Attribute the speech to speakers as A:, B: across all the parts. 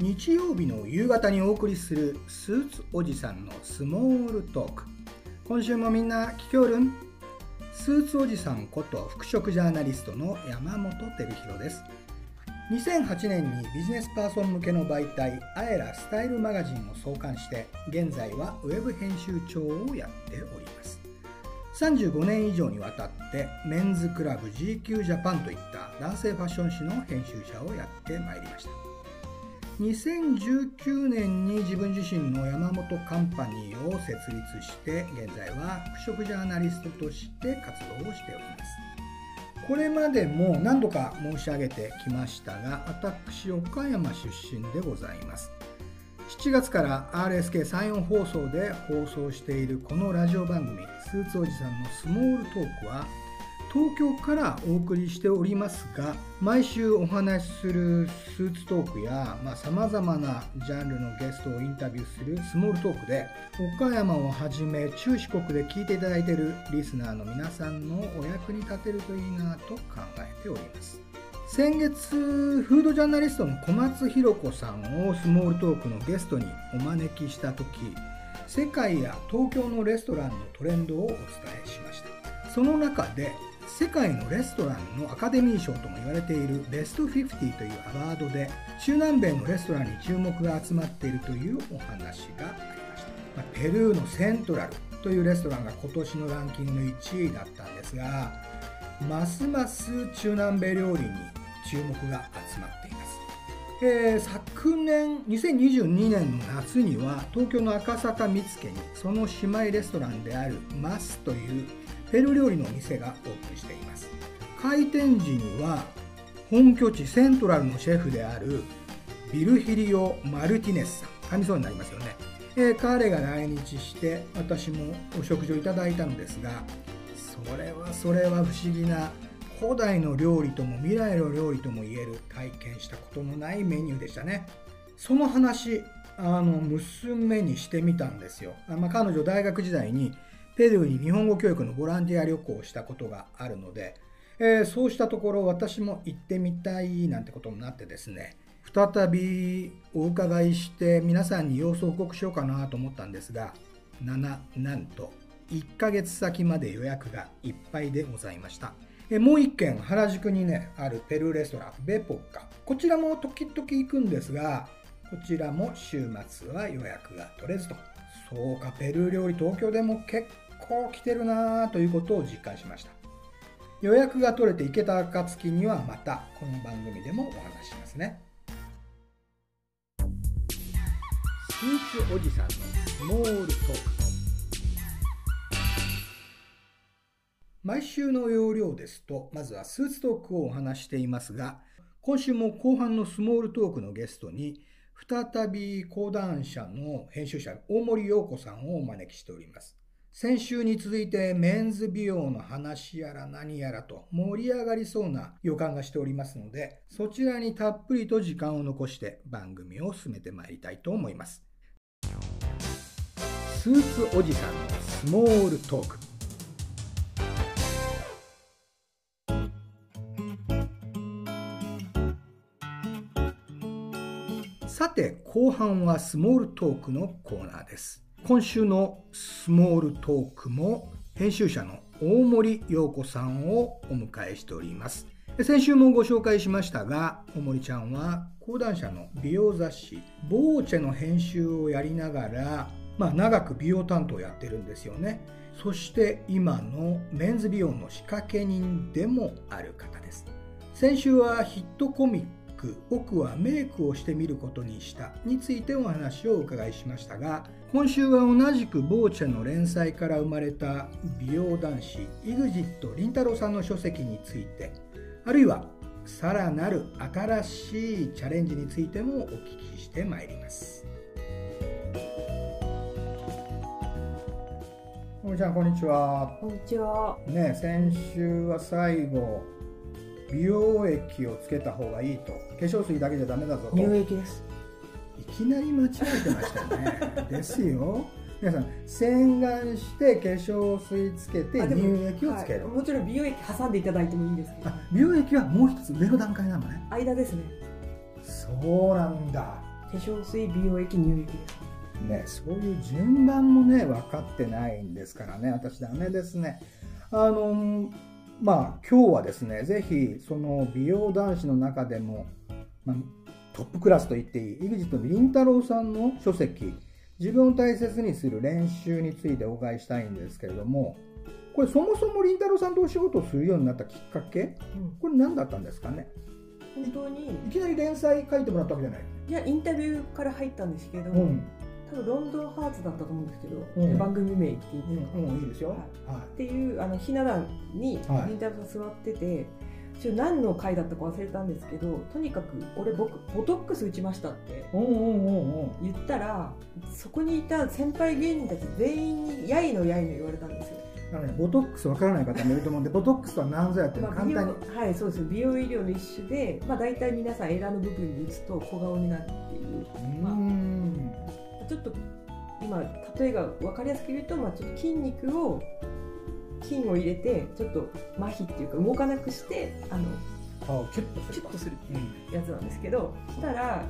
A: 日曜日の夕方にお送りするスーツおじさんのスモールトーク。今週もみんな聞きおるん？スーツおじさんこと服飾ジャーナリストの山本照弘です。2008年にビジネスパーソン向けの媒体アエラスタイルマガジンを創刊して現在はウェブ編集長をやっております。35年以上にわたってメンズクラブ GQ ジャパンといった男性ファッション誌の編集者をやってまいりました。2019年に自分自身の山本カンパニーを設立して現在は服飾ジャーナリストとして活動をしております。これまでも何度か申し上げてきましたが私岡山出身でございます。7月から RSK34 放送で放送しているこのラジオ番組「スーツおじさんのスモールトーク」は東京からお送りしておりますが毎週お話しするスーツトークやさまざ、まなジャンルのゲストをインタビューするスモールトークで岡山をはじめ中四国で聞いていただいているリスナーの皆さんのお役に立てるといいなと考えております。先月フードジャーナリストの小松弘子さんをスモールトークのゲストにお招きした時世界や東京のレストランのトレンドをお伝えしました。その中で世界のレストランのアカデミー賞とも言われているベスト50というアワードで中南米のレストランに注目が集まっているというお話がありました、ペルーのセントラルというレストランが今年のランキングの1位だったんですがますます中南米料理に注目が集まっています、えー、昨年2022年の夏には東京の赤坂見附にその姉妹レストランであるマスというペル料理の店がオープンしています。開店時には本拠地セントラルのシェフであるビルヒリオ・マルティネスさん。噛みそうになりますよね、えー、彼が来日して私もお食事をいただいたのですがそれはそれは不思議な古代の料理とも未来の料理とも言える体験したことのないメニューでしたね。その話あの娘にしてみたんですよ、まあ、彼女大学時代にペルーに日本語教育のボランティア旅行をしたことがあるので、えー、そうしたところ私も行ってみたいなんてことになってですね再びお伺いして皆さんに様子を報告しようかなと思ったんですが7なんと1ヶ月先まで予約がいっぱいでございました。えもう1軒原宿にねあるペルーレストランベポッカ。こちらも時々行くんですがこちらも週末は予約が取れずと。そうかペルー料理東京でも結構来てるなということを実感しました。予約が取れていけた暁にはまたこの番組でもお話ししますね。スーツおじさんのスモールトーク。毎週の要領ですとまずはスーツトークをお話していますが今週も後半のスモールトークのゲストに再び講談社の編集者大森洋子さんをお招きしております。先週に続いてメンズ美容の話やら何やらと盛り上がりそうな予感がしておりますのでそちらにたっぷりと時間を残して番組を進めてまいりたいと思います。スーツおじさんのスモールトーク。さて後半はスモールトークのコーナーです。今週のスモールトークも編集者の大森洋子さんをお迎えしております。先週もご紹介しましたが大森ちゃんは講談社の美容雑誌「ボーチェ」の編集をやりながら、まあ、長く美容担当やってるんですよね。そして今のメンズ美容の仕掛け人でもある方です。先週はヒットコミック「僕はメイクをしてみることにした」についてお話をお伺いしましたが今週は同じくボーチェの連載から生まれた美容男子 EXIT 凛太郎さんの書籍についてあるいはさらなる新しいチャレンジについてもお聞きしてまいります。おちゃんこんにちは。
B: こんにちは。
A: ね先週は最後美容液をつけた方がいいと化粧水だけじゃダメだぞと。
B: 乳液です。
A: いきなり間違えてましたね。ですよ。皆さん洗顔して化粧水つけて乳液をつける、
B: はい、もちろん美容液挟んでいただいてもいいんですけど。
A: 美容液はもう一つ上の段階なのね。
B: 間ですね。
A: そうなんだ。
B: 化粧水美容液乳液です。か
A: ね、そういう順番もね分かってないんですからね。私ダメですね。あのまあ今日はですねぜひその美容男子の中でも、まあ、トップクラスと言っていい。EXIT のりんたろーさんの書籍。自分を大切にする練習についてお伺いしたいんですけれどもこれそもそもりんたろーさんとお仕事をするようになったきっかけ？
B: うん。
A: これ何だったんですかね？
B: 本当に
A: いきなり連載書いてもらったわけじゃない
B: いやインタビューから入ったんですけど、
A: うん、
B: 多分ロンドンハーツだったと思うんですけど、
A: うん。
B: 番組名っていいですか、
A: うん、いいですよ、
B: はい。
A: は
B: っていうあのひな壇に
A: はい。
B: インタビューさん座ってて、ちょ何の回だったか忘れたんですけどとにかく俺僕ボトックス打ちましたって言ったらそこにいた先輩芸人たち全員にやいのやいの言われたんですよ、
A: なのでボトックスわからない方もいると思うんで ボトックスとは何ぞやっていうのを
B: まあ、美
A: 簡
B: 容
A: 単に、
B: はいそうです美容医療の一種で、まあ、大体皆さんエラの部分に打つと小顔になるっていう。
A: うーん。
B: ちょっと今例えが分かりやすく言うと、まあ、ちょっと筋肉を筋を入れてちょっと麻痺っていうか動かなくしてあの
A: 顔をキュッとする
B: キュッとする
A: うん。
B: やつなんですけどしたら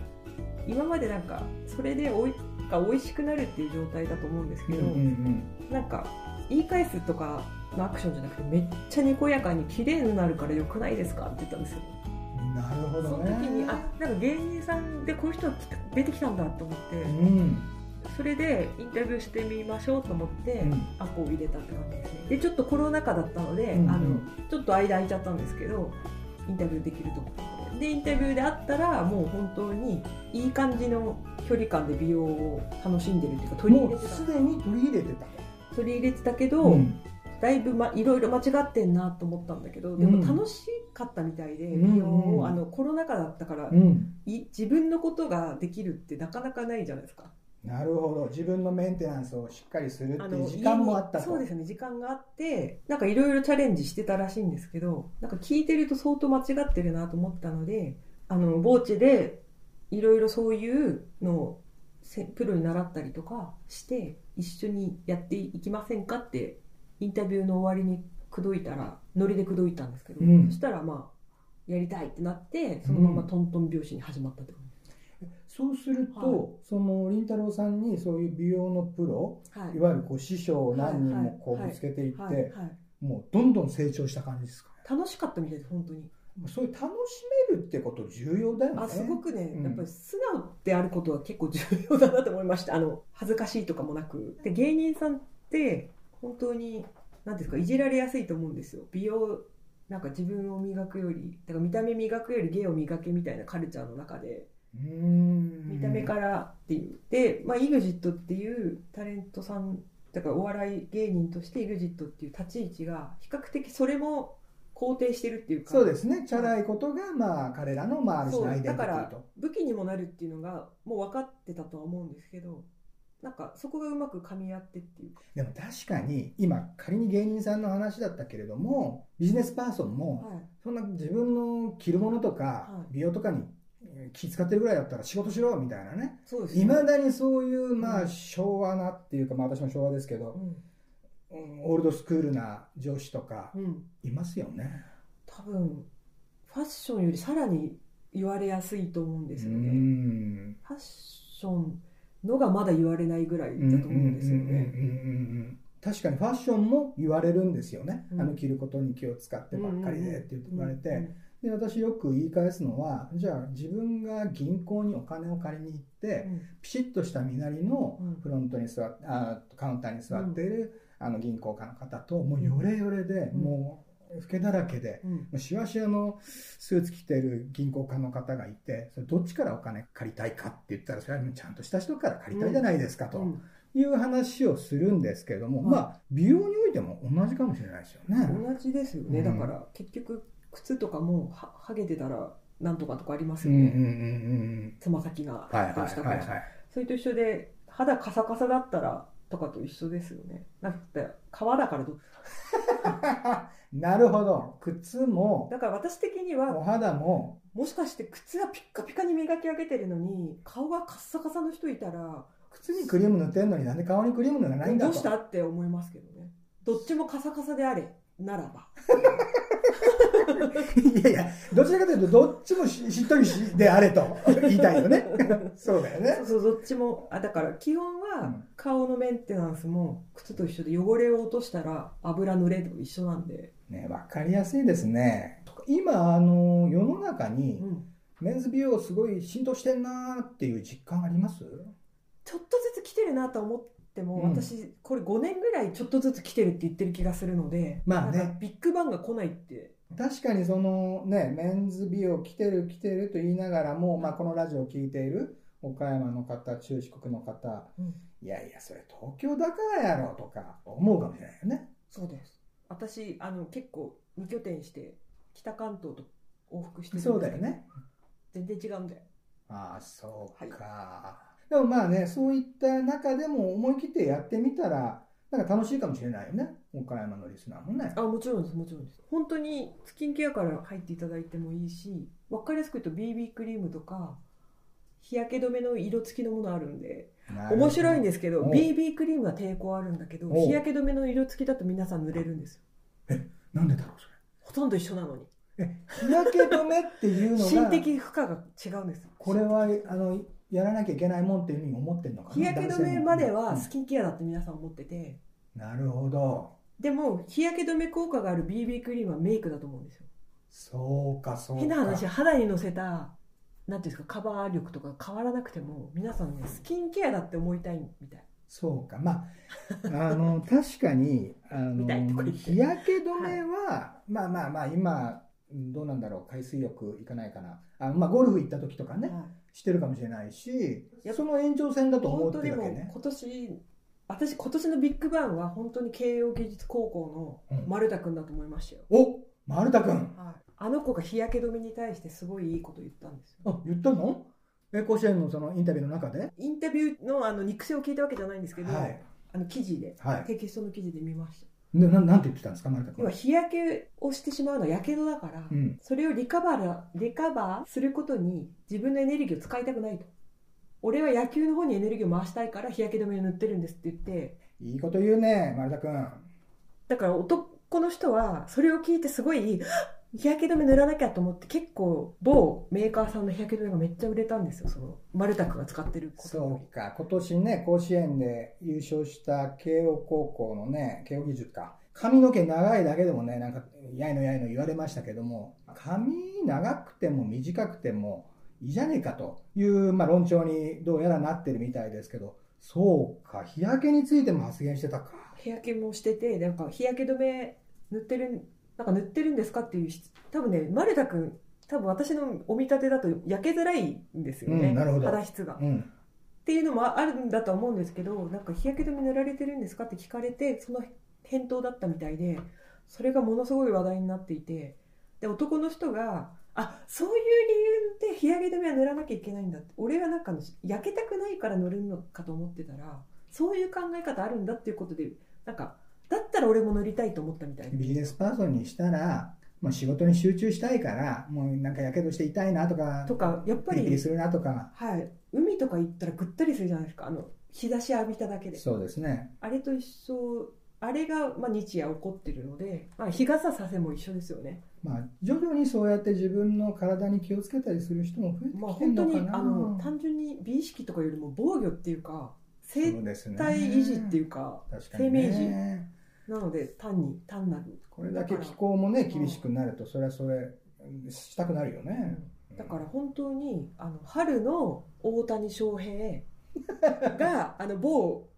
B: 今までなんかそれでおいが美味しくなるっていう状態だと思うんですけど、
A: うんうん
B: なんか言い返すとかのアクションじゃなくてめっちゃにこやかに綺麗になるからよくないですかって言ったんですよ。
A: うんなるほ
B: その
A: どね
B: 時にあなんか芸人さんでこういう人が出てきたんだと思って、
A: うん
B: それでインタビューしてみましょうと思って、
A: うん。
B: アポを入れたって感じですね。でちょっとコロナ禍だったので、
A: うんうん。
B: あのちょっと間空いちゃったんですけどインタビューできると。思ったのででインタビューであったらもう本当にいい感じの距離感で美容を楽しんでるっていうか取り入れてた。
A: すでに取り入れてた。
B: 取り入れてたけど、
A: うん。
B: だいぶ、ま、いろいろ間違ってんなと思ったんだけどでも楽しかったみたいで、
A: うん。
B: 美容を、
A: うん
B: あのコロナ禍だったから、
A: うん。
B: い自分のことができるってなかなかないじゃないですか。
A: なるほど。自分のメンテナンスをしっかりするっていう時間もあったと。
B: そうですね。時間があってなんかいろいろチャレンジしてたらしいんですけどなんか聞いてると相当間違ってるなと思ったのであのボーチでいろいろそういうのをせプロに習ったりとかして一緒にやっていきませんかってインタビューの終わりに口説いたらノリで口説いたんですけど、
A: うん。
B: そしたらまあやりたいってなってそのままトントン拍子に始まったって感
A: そうすると、
B: はい。
A: そのりんたろーさんにそういう美容のプロ
B: じ、はい。
A: いわゆるこう師匠を何人もこう
B: はい。
A: ぶつけていって、もうどんどん成長した感じですか？
B: 楽しかったみたいです本当に。
A: そういう楽しめるってこと重要だよね。
B: あすごくね、
A: うん。
B: やっぱり素直であることは結構重要だなと思いました。あの恥ずかしいとかもなく。で芸人さんって本当に何ですかいじられやすいと思うんですよ。美容なんか自分を磨くよりだから見た目磨くより芸を磨けみたいなカルチャーの中で見た目からっていう。で、まあ、EXIT っていうタレントさんだからお笑い芸人として EXIT っていう立ち位置が比較的それも肯定してるっていうか。
A: そうですね。チャラいことがまあ彼らのまあある種アイデンティテ
B: だから武器にもなるっていうのがもう分かってたとは思うんですけどなんかそこがうまく噛み合ってっていう。か、
A: でも確かに今仮に芸人さんの話だったけれどもビジネスパーソンも
B: はい、
A: そんな自分の着るものとか
B: はい。
A: 美容とかにえー気使ってるぐらいだったら仕事しろみたいなね。いまだにそういうまあ
B: うん。
A: 昭和なっていうかまあ私も昭和ですけどうん。オールドスクールな上司とかいますよね。
B: 多分ファッションよりさらに言われやすいと思うんですよ
A: う
B: ね
A: ん。
B: ファッションのがまだ言われないぐらいだと思うんですよね。
A: 確かにファッションも言われるんですよね、
B: うん。
A: あの着ることに気を使ってばっかりでって言われて、
B: うん
A: で私よく言い返すのはじゃあ自分が銀行にお金を借りに行って、
B: うん。
A: ピシッとした身なりの
B: うん。
A: フロントに座っあカウンターに座っている、あの銀行家の方ともうヨレヨレで、
B: うん。
A: もう老けだらけで、
B: うん。
A: しわしわのスーツ着てる銀行家の方がいてそれどっちからお金借りたいかって言ったらそれはちゃんとした人から借りたいじゃないですかと
B: うん。
A: いう話をするんですけれども、
B: はい
A: まあ美容においても同じかもしれないですよね。
B: 同じですよね、
A: うん
B: だから結局靴とかもははげてたらなんとかとかあります
A: うん
B: よね、
A: うんうんうん。
B: つま先が
A: うんはいはい
B: どうしたか
A: はい。はい。
B: それと一緒で肌カサカサだったらとかと一緒ですよね。だって皮だからど
A: なるほど。靴も
B: だから私的に
A: お
B: は
A: 肌も
B: もしかして靴はピッカピカに磨き上げてるのに顔がカッサカサの人いたら
A: 靴にクリーム塗ってんのになんで顔にクリーム塗らないんだと。
B: どうしたって思いますけどね。どっちもカサカサであれならば
A: いやいや、どちらかというと、どっちもししっとりしであれと言いたいよね。そうだよね。
B: そう。そうどっちも。あだから基本
A: う
B: は
A: ん。
B: 顔のメンテナンスも靴と一緒で汚れを落としたら油濡れと一緒なんで、
A: ね、わかりやすいですね。今、あの、世の中
B: う
A: に、
B: ん、
A: メンズ美容すごい浸透してんなーっていう実感あります？
B: ちょっとずつ来てるなと思っても、
A: うん。
B: 私これ5年ぐらいちょっとずつ来てるって言ってる気がするので
A: まあね。
B: ビッグバンが来ないって
A: 確かにそのね、メンズ美容来てる来てると言いながらも、まあ、このラジオを聞いている岡山の方、中四国の方、
B: うん
A: いやいや、それ東京だからやろとか思うかもしれないよね。
B: そうです私あの結構2拠点して北関東と往復してるんで
A: そうだよね。
B: 全然違うんだよ
A: ああ、そうか。でもまあね、そういった中でも思い切ってやってみたら、なんか楽しいかもしれないよね。岡山のリスナーもね。
B: あもちろんですもちろんです。本当にスキンケアから入っていただいてもいいし分かりやすく言うと BB クリームとか日焼け止めの色付きのものあるんで面白いん
A: で
B: ですけど BB クリームは抵抗あるんだけど日焼け止めの色付きだと皆さん塗れるんですよ。
A: なんでだろう、そ
B: ほとんど一緒なのに。
A: れ。日焼け止めっていうのが、
B: 心的負荷が違うんです。
A: これは、あの、やらなきゃいけないもんっていうふうに思ってるのかな
B: 日焼け止めまではスキンケアだって皆さん思ってて。
A: もなるほど。
B: でも日焼け止め効果がある BB クリームはメイクだと思うんですよ。
A: そうか、そうか。
B: 変な話肌にのせたなんていうんですかカバー力とか変わらなくても皆さんねスキンケアだって思いたいみたい。
A: そうか。まあ、あの、確かに、あの、日焼け止めは、まあまあまあ、今、どうなんだろう、海水浴行かないかな。あまあ、ゴルフ行った時とかね、
B: はい
A: してるかもしれないし
B: やっ、ぱ
A: その延長線だと思って
B: 本当でも
A: るわけね。
B: 今年私今年のビッグバンは本当に慶応義塾高校の丸田君だと思いましたよ、
A: お丸田くん。
B: はい、あの子が日焼け止めに対してすごいいいこと言ったんですよ
A: あ、言ったの？え、甲子園のそのインタビューの中で？
B: インタビューのあの肉声を聞いたわけじゃないんですけど、
A: はい。
B: あの記事で
A: はい。
B: テキストの記事で見ました
A: でななんて言ってたんですか、丸田くん
B: 要は。日焼けをしてしまうのはやけどだから、
A: うん。
B: それをリカバーリカバーすることに自分のエネルギーを使いたくないと俺は野球の方にエネルギーを回したいから日焼け止めを塗ってるんですって言って
A: いいこと言うね、丸田くん。
B: だから男の人はそれを聞いてすごい日焼け止め塗らなきゃと思って結構某メーカーさんの日焼け止めがめっちゃ売れたんですよ。その丸田君が使ってる
A: そうか、今年ね、甲子園で優勝した慶応高校のね、慶応義塾か。髪の毛長いだけでもね、なんか、やいのやいの言われましたけども、髪長くても短くてもいいじゃねえかという、まあ、論調にどうやらなってるみたいですけど、そうか、日焼けについても発言してたか。
B: 日焼けもしててなんか日焼け止め塗ってるなんか塗ってるんですかっていう質多分ね丸田君多分私のお見立てだと焼けづらいんですよね、
A: うん
B: 肌質が。
A: うん。
B: っていうのもあるんだとは思うんですけどなんか日焼け止め塗られてるんですかって聞かれてその返答だったみたいでそれがものすごい話題になっていてで男の人があそういう理由で日焼け止めは塗らなきゃいけないんだって俺はなんか焼けたくないから塗るのかと思ってたらそういう考え方あるんだっていうことでなんかだったら俺も塗りたいと思ったみたいで
A: ビジネスパーソンにしたら、まあ、仕事に集中したいから、もうなんかやけどして痛いなとか、
B: とかやっぱり、
A: ピリするなとか、
B: はい、海とか行ったらぐったりするじゃないですか。あの日差し浴びただけで。
A: そうですね。
B: あれと一緒あれが、まあ、日夜起こってるので、まあ、日傘させも一緒ですよね。
A: まあ、徐々にそうやって自分の体に気をつけたりする人も増えて
B: まあ、
A: きてる
B: 本当に
A: のかな。
B: あの単純に美意識とかよりも防御っていうか生
A: そうですね。
B: 体維持っていうか
A: 確かにね。
B: 生命なので単に単なる
A: これだけ気候もね厳しくなるとそれはそれしたくなるよね、
B: だから本当にあの春の大谷翔平が あの某、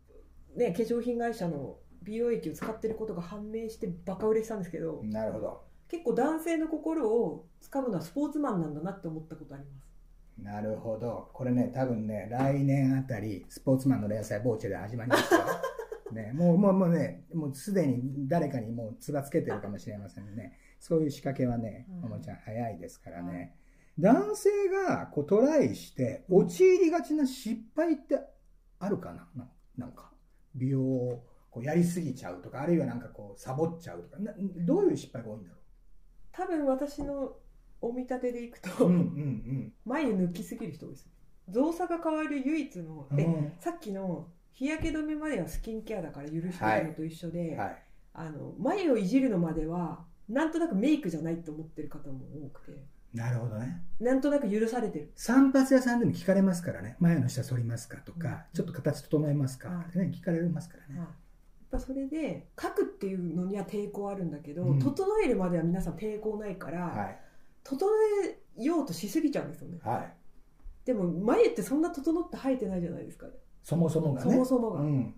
B: ね、化粧品会社の美容液を使ってることが判明してバカ売れしたんですけど
A: なるほど。
B: 結構男性の心を掴むのはスポーツマンなんだなって思ったことあります。
A: なるほど。これね多分ね来年あたりスポーツマンの連載ボーチェで始まりますよ ね、もうもうもうねもうすでに誰かにもうつばつけてるかもしれませんね。そういう仕掛けはね
B: うん。
A: おもちゃん早いですからね、男性がこうトライして陥りがちな失敗ってあるかな？ななんか。美容をこうやりすぎちゃうとかあるいはなんかこうサボっちゃうとか。などういう失敗が多いんだろ
B: 多分私のお見立てでいくと、
A: ううんうん。
B: 眉抜きすぎる人です。造作が変わる唯一の、
A: うん。
B: さっきの日焼け止めまではスキンケアだから許してるのと一緒で、
A: はい
B: あの眉をいじるのまではなんとなくメイクじゃないと思ってる方も多くて
A: なるほどね。
B: なんとなく許されてる
A: 散髪屋さんでも聞かれますからね。前の下反りますかとか、
B: うん
A: ちょっと形整えますか
B: はい
A: ってね、聞かれますからね。
B: はいやっぱそれで書くっていうのには抵抗あるんだけど、
A: うん
B: 整えるまでは皆さん抵抗ないから、
A: はい。
B: 整えようとしすぎちゃうんですよね
A: はい。
B: でも眉ってそんな整って生えてないじゃないですか、
A: そもそもがね。
B: そもそもが、
A: うん。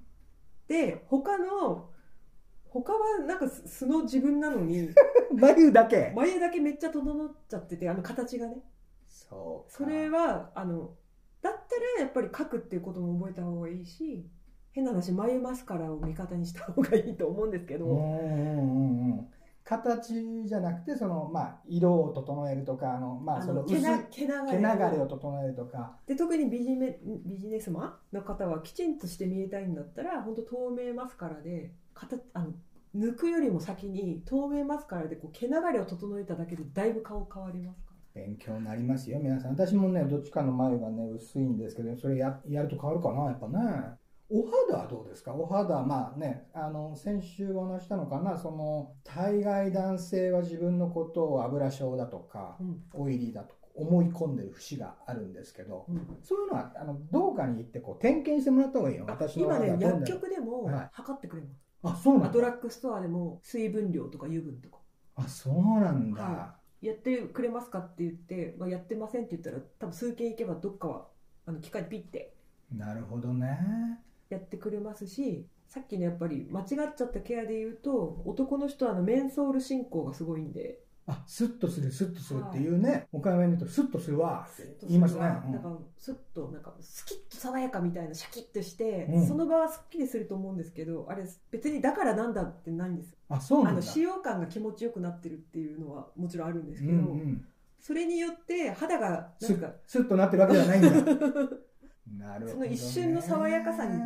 B: で他の他はなんか素素の自分なのに
A: 眉だけ。
B: 眉だけめっちゃ整っちゃっててあの形がね
A: そうか。
B: それはあのだったらやっぱり書くっていうことも覚えた方がいいし変な話眉マスカラを味方にした方がいいと思うんですけど、
A: うんうんうんうん。形じゃなくて、その、まあ、色を整えるとか、あの、まあ、
B: あ
A: その
B: 毛流れを
A: 整えるとか。
B: で特にビジネビジネスマンの方はきちんとして見えたいんだったら本当透明マスカラで形あの抜くよりも先に透明マスカラでこう毛流れを整えただけでだいぶ顔変わりますか？ら
A: 勉強になりますよ、皆さん。私もね、どっちかの眉がね、薄いんですけど、それややると変わるかな、やっぱね。お肌はどうですか？お肌、まあね、あの、先週お話ししたのかな、その、大概男性は自分のことを油症だとか、
B: うん。
A: オイリーだとか思い込んでる節があるんですけど、
B: うん。
A: そういうのは、あの、どうかに行って、こう、点検してもらった方がいいよ。私の
B: 今ね薬局でも
A: はい。
B: 測ってくれます、
A: あ、そうなんだ。
B: ドラッグストアでも水分量とか油分とか。
A: あ、そうなんだ。
B: はやってくれますかって言って、まあ、やってませんって言ったら多分数件行けばどっかはあの機械でピッて。
A: なるほどね。
B: やってくれますしさっきのやっぱり間違っちゃったケアで言うと男の人はあのメンソール進行がすごいんで。
A: あ、スッとする、スッとするっていうね、岡山弁で言うと、スッとするわ。って言いますね。
B: かスッとなんかスキッと爽やかみたいなシャキッとして、
A: うん。
B: その場はすっきりすると思うんですけどあれ別にだからなんだってないんです
A: あ、そうなんだ。
B: あの使用感が気持ちよくなってるっていうのはもちろんあるんですけど、
A: うんうん、
B: それによって肌がな
A: ス
B: んか
A: ッ、スッとなってるわけじゃないんだ。なるほど、ね。
B: その一瞬の爽やかさに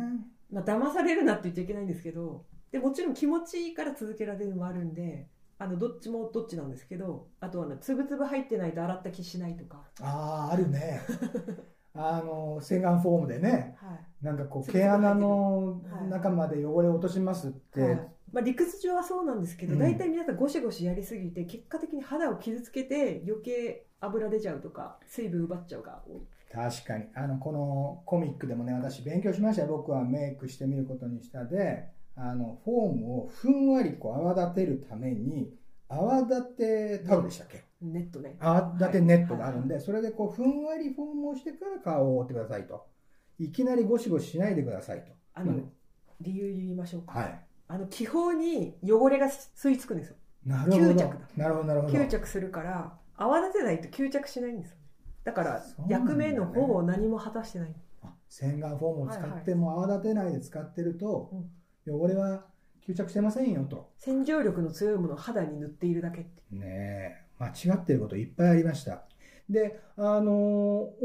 B: まあ騙されるなって言っちゃいけないんですけどでもちろん気持ちいいから続けられるのもあるんであのどっちもどっちなんですけどあとはつぶつぶ入ってないと洗った気しないとか、
A: ああ、あるね。あの、洗顔フォームでね、
B: はい。
A: なんかこう、毛穴の
B: はい。
A: 中まで汚れを落としますって、
B: はい。まあ、理屈上はそうなんですけど、
A: うん。
B: 大体皆さんゴシゴシやりすぎて結果的に肌を傷つけて余計油出ちゃうとか水分奪っちゃうが多い
A: 確かに。あの、このコミックでもね、私勉強しましたよ。僕はメイクしてみることにしたで、あの、フォームをふんわりこう泡立てるために、泡立てタオルでしたっけ？
B: ネットね
A: 泡立てネットがあるんで、それでこう、ふんわりフォームをしてから顔を覆ってくださいと。いきなりゴシゴシしないでくださいと。
B: あの、
A: うん
B: 理由言いましょうか、
A: はい。
B: あの気泡に汚れが吸い付くんですよ
A: なるほど。
B: 吸着だ
A: なるほど、なるほど。
B: 吸着するから泡立てないと吸着しないんですだから役目の方を何も果たしてない。
A: あ洗顔フォームを使っても泡立てないで使ってると、汚れは吸着してませんよと。
B: 洗浄力の強いものを肌に塗っているだけって。
A: ねえ、間違ってることいっぱいありました。で、あのー、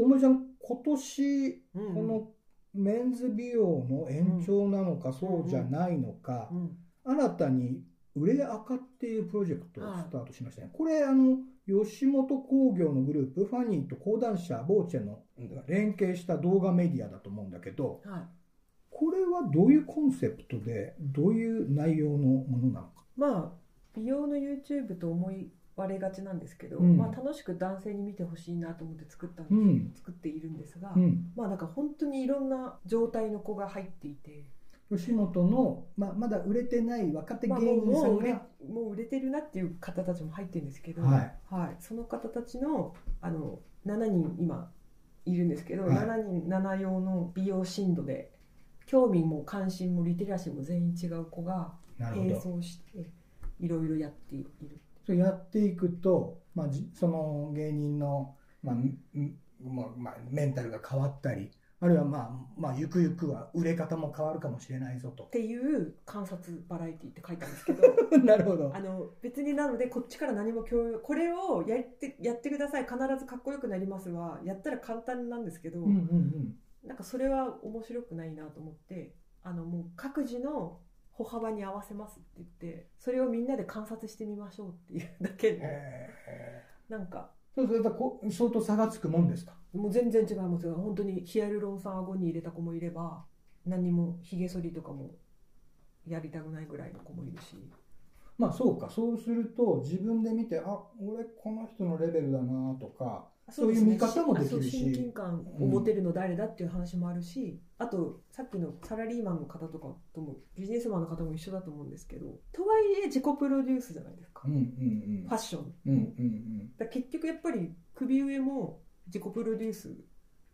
A: 大森さん、今年、
B: うん。
A: このメンズ美容の延長なのか、そうじゃないのか、
B: うん。
A: 新たに売れ赤っていうプロジェクトをスタートしましたね。これ、あの、吉本興業のグループ、ファニーと講談社、ボーチェの連携した動画メディアだと思うんだけど、
B: はい
A: これはどういうコンセプトで、どういう内容のものなのか？
B: まあ美容の YouTube と思い割れがちなんですけど、
A: うん
B: まあ、楽しく男性に見てほしいなと思って作ったんです、
A: うん。
B: 作っているんですが、
A: うん。
B: まあなんか本当にいろんな状態の子が入っていて、
A: 吉本の、まあ、まだ売れてない若手
B: まあ、
A: 芸人さ
B: ん売れ
A: が、
B: もう売れてるなっていう方たちも入ってるんですけど、
A: はい
B: はいその方たちのあの7人今いるんですけど、
A: はい
B: 7人7用の美容深度で興味も関心もリテラシーも全員違う子が並。走していろいろやっている。
A: それやっていくと、まあ、じその芸人の、まあ、んまあまあ、メンタルが変わったり、あるいはまあ、まあ、ゆくゆくは売れ方も変わるかもしれないぞと
B: っ。ていう観察バラエティって書いたんですけど
A: なるほど
B: あ。の別になのでこっちから何も共有これをやってやってください必ずかっこよくなりますはやったら簡単なんですけど、
A: うんうんうん。
B: なんかそれは面白くないなと思ってあのもう各自の歩幅に合わせますって言ってそれをみんなで観察してみましょうっていうだけで
A: え
B: なんか
A: ー、そうすると相当差がつくもんですか？
B: もう全然違いますよ。本当にヒアルロン酸顎に入れた子もいれば何もひげ剃りとかもやりたくないぐらいの子もいるし。
A: まあそうか、そうすると自分で見て、あ、俺この人のレベルだなとか、そういう見方もできるし。
B: 親近感を持てるの誰だっていう話もあるし、あとさっきのサラリーマンの方とかともビジネスマンの方も一緒だと思うんですけどとはいえ自己プロデュースじゃないですか、
A: うんうん
B: ファッション、
A: うん。うんうん。
B: だ結局やっぱり首上も自己プロデュース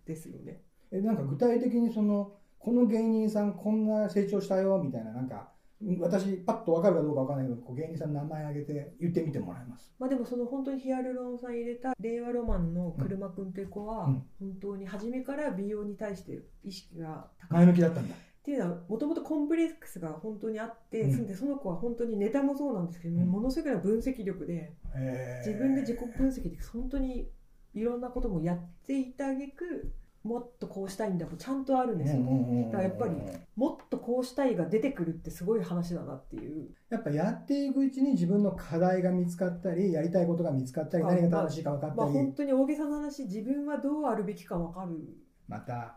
B: ですよね。
A: うん。え、なんか具体的にその、この芸人さんこんな成長したよ、みたいな、なんか、私パッとわかるかどうかわかんないけど、こう芸人さんの名前挙げて言ってみてもらいます。
B: まあでもその本当にヒアルロン酸入れた令和ロマンの車くんっていう子は
A: うん。
B: 本当に初めから美容に対して意識が高い。
A: 前向きだったんだ。
B: っていうのはもともとコンプレックスが本当にあって、
A: うん。
B: でその子は本当にネタもそうなんですけど、
A: うん。
B: ものすごい分析力で自分で自己分析で本当にいろんなこともやっていたあげくもっとこうしたいんだもちゃんとあるんですよ、だからやっぱりもっとこうしたいが出てくるってすごい話だなっていう。
A: やっぱやっていくうちに自分の課題が見つかったり、やりたいことが見つかったり、
B: まあ
A: 何が正しいか分かったり、
B: まあ本当に大げさな話自分はどうあるべきか分かる。
A: また、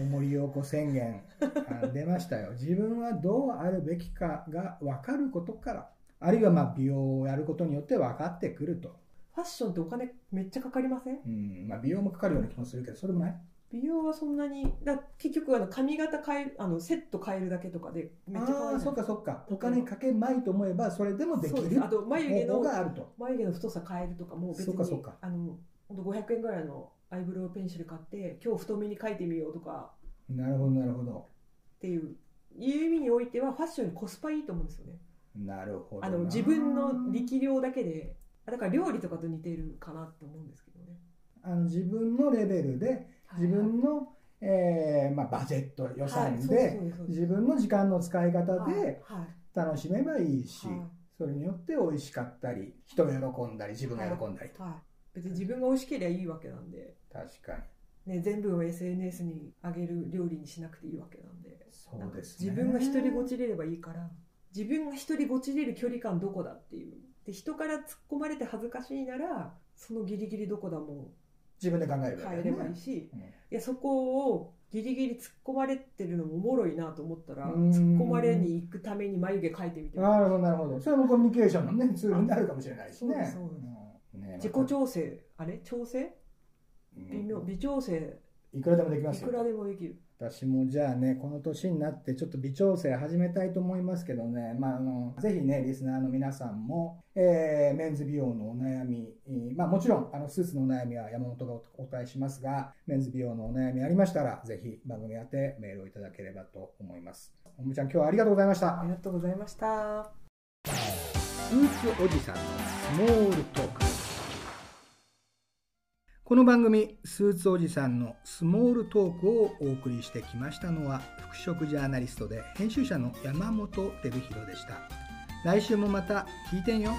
A: おもりよこ宣言 あ出ましたよ。自分はどうあるべきかが分かることから、あるいはまあ美容をやることによって分かってくると。
B: ファッションってお金めっちゃかかりません？
A: うん、まあ美容もかかるような気もするけど、それもない
B: 美容はそんなにだ結局あの髪型変えるあのセット変えるだけとかでめっちゃ可愛い
A: ああ、そっかそっか。お金かけまいと思えば、それでもできる。
B: あと眉毛の
A: 方法があると。
B: 眉毛の太さ変えるとかも別に
A: そうかそうか。
B: あの本当500円ぐらいのアイブロウペンシル買って今日太めに描いてみようとか。
A: なるほど、なるほど。
B: っていう。いう意味においてはファッションにコスパいいと思うんですよね。
A: なるほどな。
B: あの自分の力量だけであだから料理とかと似てるかなって思うんですけどね。
A: あの自分のレベルで、自分の、えーまあ、バジェット予算で自分の時間の使い方
B: はい
A: で
B: はい。
A: 楽しめばいいし、
B: はい。
A: それによって美味しかったり人が喜んだり自分が喜んだりと、
B: はい別に自分が美味しければいいわけなんで、
A: 確かに。
B: ね、全部を SNS に上げる料理にしなくていいわけなんで。
A: そうですね。
B: 自分が一人ごちれればいいから自分が一人ごちれる距離感どこだっていう。で人から突っ込まれて恥ずかしいならそのギリギリどこだも
A: 自分で考える
B: 変えればいいし、
A: うん。
B: いやそこをギリギリ突っ込まれてるのもおもろいなと思ったら
A: う
B: 突
A: ん
B: っ込まれに行くために眉毛描いてみて
A: なるほどなるほど。それもコミュニケーションのねツールになるかもしれないですね
B: 自己調整？あれ？調整？微妙？微調整。
A: いくらでもできますよ。
B: いくらでもできる
A: 私もじゃあね、この年になってちょっと微調整始めたいと思いますけどね、まあ、あの、ぜひね、リスナーの皆さんも、えーメンズ美容のお悩み、えーまあもちろん、あの、スーツのお悩みは山本がお答えしますが、メンズ美容のお悩みありましたら、ぜひ番組宛てメールをいただければと思います。おむちゃん、今日はありがとうございました
B: あ。りがとうございました
A: スーツおじさんのスモールトーク。この番組、スーツおじさんのスモールトークをお送りしてきましたのは、服飾ジャーナリストで編集者の山本照弘でした。来週もまた聞いてんよ。